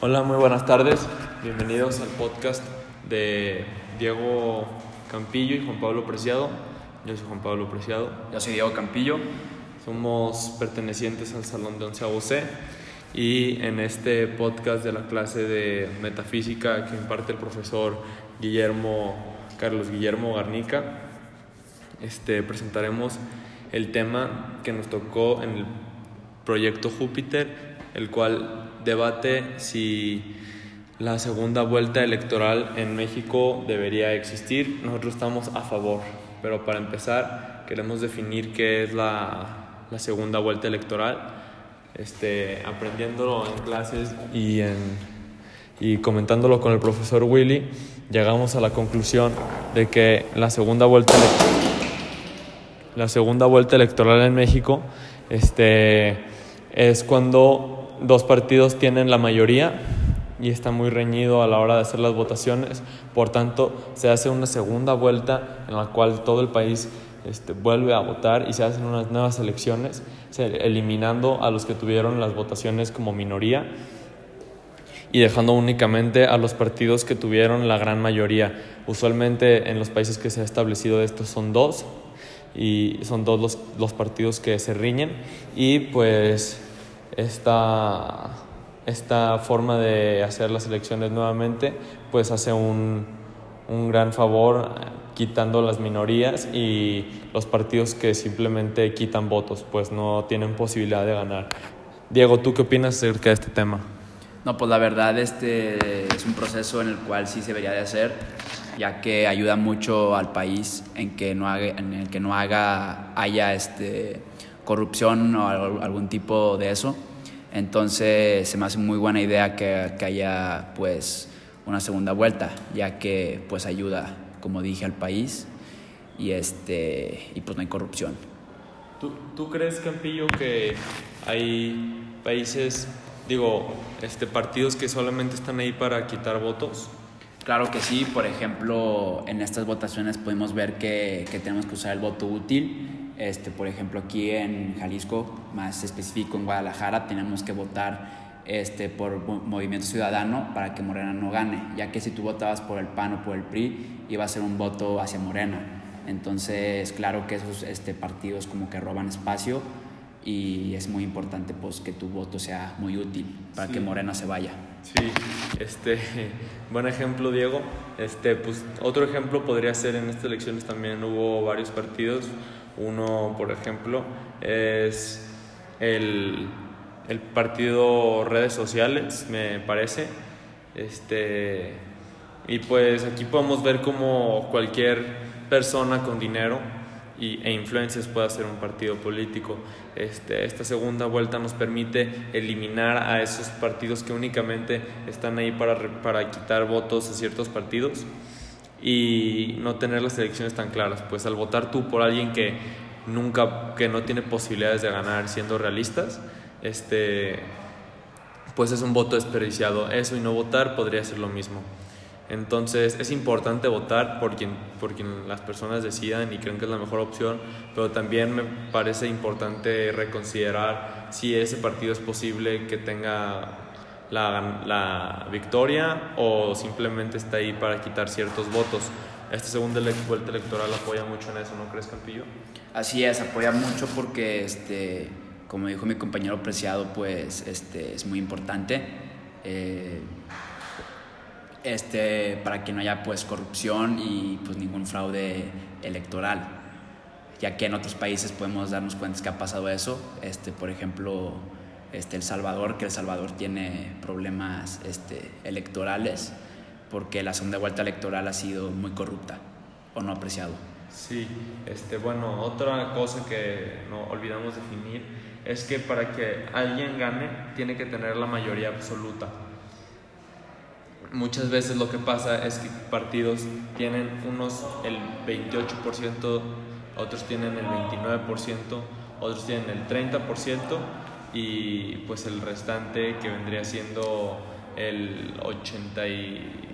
Hola, muy buenas tardes. Bienvenidos al podcast de Diego Campillo y Juan Pablo Preciado. Yo soy Juan Pablo Preciado. Yo soy Diego Campillo. Somos pertenecientes al Salón de Once C y en este podcast de la clase de metafísica que imparte el profesor Guillermo Carlos Guillermo Garnica, este, presentaremos el tema que nos tocó en el proyecto Júpiter, el cual debate si la segunda vuelta electoral en México debería existir. Nosotros estamos a favor, pero para empezar queremos definir qué es la, la segunda vuelta electoral, este, aprendiéndolo en clases y, en, y comentándolo con el profesor Willy, llegamos a la conclusión de que la segunda vuelta la segunda vuelta electoral en México este, es cuando dos partidos tienen la mayoría y está muy reñido a la hora de hacer las votaciones. Por tanto, se hace una segunda vuelta en la cual todo el país este, vuelve a votar y se hacen unas nuevas elecciones, eliminando a los que tuvieron las votaciones como minoría y dejando únicamente a los partidos que tuvieron la gran mayoría. Usualmente en los países que se ha establecido esto son dos y son dos los, los partidos que se riñen y pues esta, esta forma de hacer las elecciones nuevamente, pues hace un, un gran favor eh, quitando las minorías y los partidos que simplemente quitan votos, pues no tienen posibilidad de ganar. Diego, ¿tú qué opinas acerca de este tema? No, pues la verdad este es un proceso en el cual sí se debería de hacer, ya que ayuda mucho al país en que no haga, en el que no haga haya este corrupción o algún tipo de eso. Entonces se me hace muy buena idea que, que, haya pues una segunda vuelta, ya que pues ayuda, como dije, al país y, este, y pues no hay corrupción. ¿Tú, ¿Tú crees, Campillo, que hay países, digo, este, partidos que solamente están ahí para quitar votos? Claro que sí, por ejemplo, en estas votaciones podemos ver que, que tenemos que usar el voto útil este, por ejemplo, aquí en Jalisco, más específico en Guadalajara, tenemos que votar este, por Movimiento Ciudadano para que Morena no gane, ya que si tú votabas por el PAN o por el PRI, iba a ser un voto hacia Morena. Entonces, claro que esos este, partidos como que roban espacio y es muy importante pues que tu voto sea muy útil para que Morena se vaya. Sí, este, buen ejemplo Diego. Este, pues, otro ejemplo podría ser en estas elecciones también hubo varios partidos uno, por ejemplo, es el, el partido redes sociales, me parece. Este, y pues aquí podemos ver cómo cualquier persona con dinero y, e influencias puede hacer un partido político. Este, esta segunda vuelta nos permite eliminar a esos partidos que únicamente están ahí para, para quitar votos a ciertos partidos y no tener las elecciones tan claras. Pues al votar tú por alguien que nunca, que no tiene posibilidades de ganar siendo realistas, este, pues es un voto desperdiciado. Eso y no votar podría ser lo mismo. Entonces es importante votar por quien, por quien las personas decidan y creen que es la mejor opción, pero también me parece importante reconsiderar si ese partido es posible que tenga la, la victoria o simplemente está ahí para quitar ciertos votos. Esta segunda vuelta electoral apoya mucho en eso, ¿no crees, Campillo? Así es, apoya mucho porque, este, como dijo mi compañero Preciado, pues este, es muy importante. Eh, este, para que no haya pues corrupción y pues ningún fraude electoral ya que en otros países podemos darnos cuenta que ha pasado eso este por ejemplo este, El Salvador, que El Salvador tiene problemas este, electorales porque la segunda vuelta electoral ha sido muy corrupta o no apreciado. Sí, este, bueno, otra cosa que no olvidamos definir es que para que alguien gane tiene que tener la mayoría absoluta. Muchas veces lo que pasa es que partidos tienen unos el 28%, otros tienen el 29%, otros tienen el 30% y pues el restante que vendría siendo el 80 y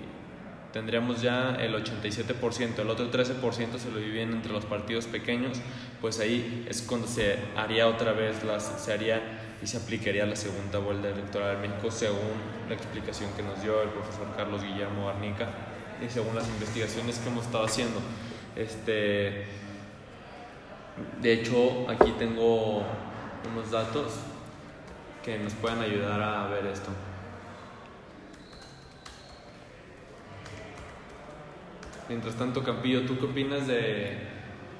tendríamos ya el 87%, el otro 13% se lo dividen entre los partidos pequeños, pues ahí es cuando se haría otra vez las, se haría y se aplicaría la segunda vuelta electoral en México según la explicación que nos dio el profesor Carlos Guillermo Barnica y según las investigaciones que hemos estado haciendo. Este, de hecho, aquí tengo unos datos que nos pueden ayudar a ver esto. Mientras tanto, Campillo, ¿tú qué opinas de,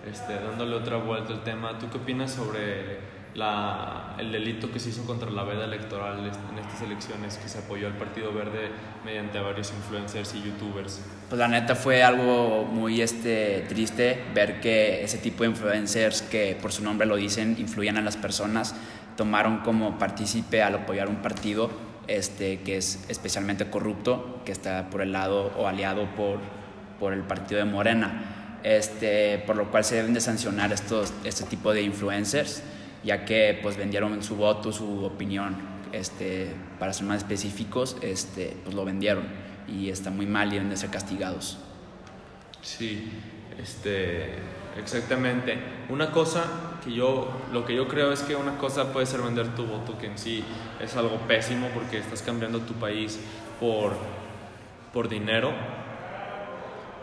este, dándole otra vuelta al tema, ¿tú qué opinas sobre la, el delito que se hizo contra la veda electoral en estas elecciones, que se apoyó al Partido Verde mediante varios influencers y youtubers? Pues la neta fue algo muy este, triste ver que ese tipo de influencers que por su nombre lo dicen, influían a las personas, tomaron como partícipe al apoyar un partido este, que es especialmente corrupto, que está por el lado o aliado por por el partido de Morena, este, por lo cual se deben de sancionar estos, este tipo de influencers, ya que pues vendieron su voto, su opinión, este, para ser más específicos, este, pues lo vendieron y está muy mal y deben de ser castigados. Sí, este, exactamente. Una cosa que yo, lo que yo creo es que una cosa puede ser vender tu voto, que en sí es algo pésimo porque estás cambiando tu país por, por dinero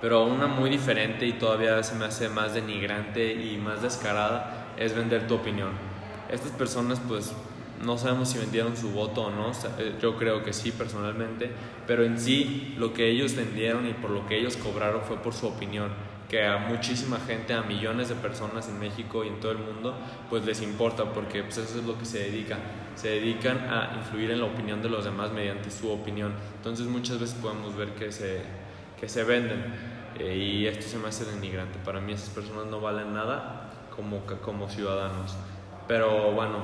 pero una muy diferente y todavía se me hace más denigrante y más descarada es vender tu opinión. Estas personas pues no sabemos si vendieron su voto o no, eh, yo creo que sí personalmente, pero en sí lo que ellos vendieron y por lo que ellos cobraron fue por su opinión, que a muchísima gente, a millones de personas en México y en todo el mundo, pues les importa porque pues eso es lo que se dedica, se dedican a influir en la opinión de los demás mediante su opinión. Entonces muchas veces podemos ver que se, que se venden. Eh, y esto se me hace denigrante. Para mí esas personas no valen nada como, como ciudadanos. Pero bueno,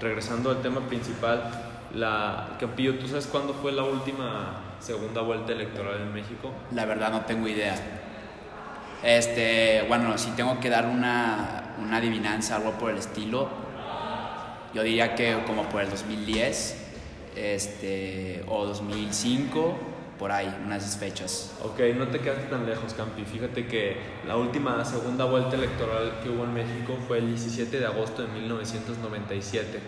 regresando al tema principal, la Campillo, ¿tú sabes cuándo fue la última segunda vuelta electoral en México? La verdad no tengo idea. Este, bueno, si tengo que dar una, una adivinanza, algo por el estilo, yo diría que como por el 2010 este, o 2005 por ahí, unas fechas. Ok, no te quedaste tan lejos, Campi. Fíjate que la última segunda vuelta electoral que hubo en México fue el 17 de agosto de 1997.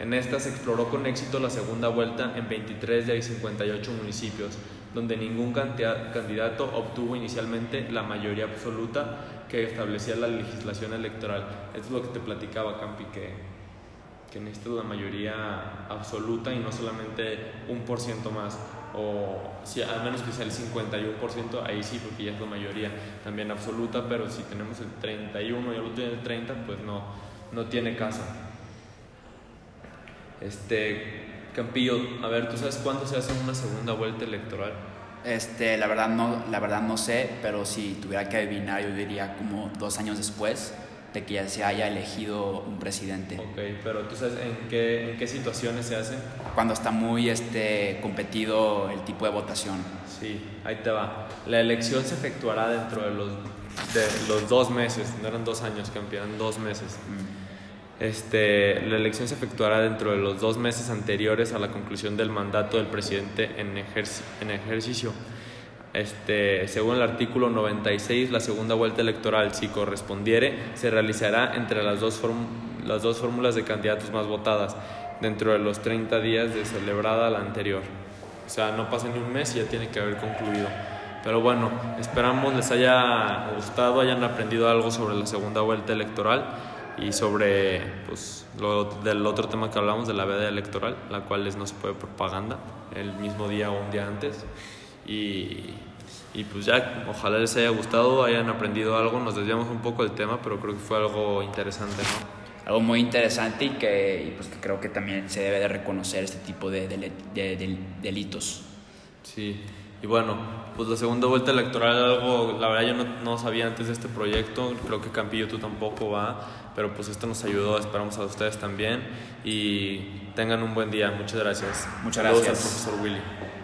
En esta se exploró con éxito la segunda vuelta en 23 de 58 municipios, donde ningún candidato obtuvo inicialmente la mayoría absoluta que establecía la legislación electoral. Esto es lo que te platicaba, Campi, que, que necesitas la mayoría absoluta y no solamente un por ciento más o si al menos que sea el 51%, ahí sí, porque ya es la mayoría también absoluta, pero si tenemos el 31 y el otro tiene el 30, pues no, no tiene casa. Este, Campillo, a ver, ¿tú sabes cuándo se hace una segunda vuelta electoral? Este, la verdad no, la verdad no sé, pero si tuviera que adivinar, yo diría como dos años después de que ya se haya elegido un presidente. Ok, pero ¿tú sabes en qué, en qué situaciones se hace? Cuando está muy este, competido el tipo de votación. Sí, ahí te va. La elección se efectuará dentro de los, de los dos meses, no eran dos años, campeón, dos meses. Mm. Este, la elección se efectuará dentro de los dos meses anteriores a la conclusión del mandato del presidente en, en ejercicio este, según el artículo 96, la segunda vuelta electoral, si correspondiere, se realizará entre las dos, las dos fórmulas de candidatos más votadas dentro de los 30 días de celebrada la anterior. O sea, no pasa ni un mes y ya tiene que haber concluido. Pero bueno, esperamos les haya gustado, hayan aprendido algo sobre la segunda vuelta electoral y sobre pues, del otro tema que hablamos de la veda electoral, la cual es no se puede propaganda el mismo día o un día antes. Y, y pues ya, ojalá les haya gustado, hayan aprendido algo, nos desviamos un poco del tema, pero creo que fue algo interesante, ¿no? Algo muy interesante y que, pues que creo que también se debe de reconocer este tipo de, de, delitos. Sí, y bueno, pues la segunda vuelta electoral, algo, la verdad yo no, no, sabía antes de este proyecto, creo que Campillo tú tampoco va, pero pues esto nos ayudó, esperamos a ustedes también y tengan un buen día, muchas gracias. Muchas gracias. al profesor Willy.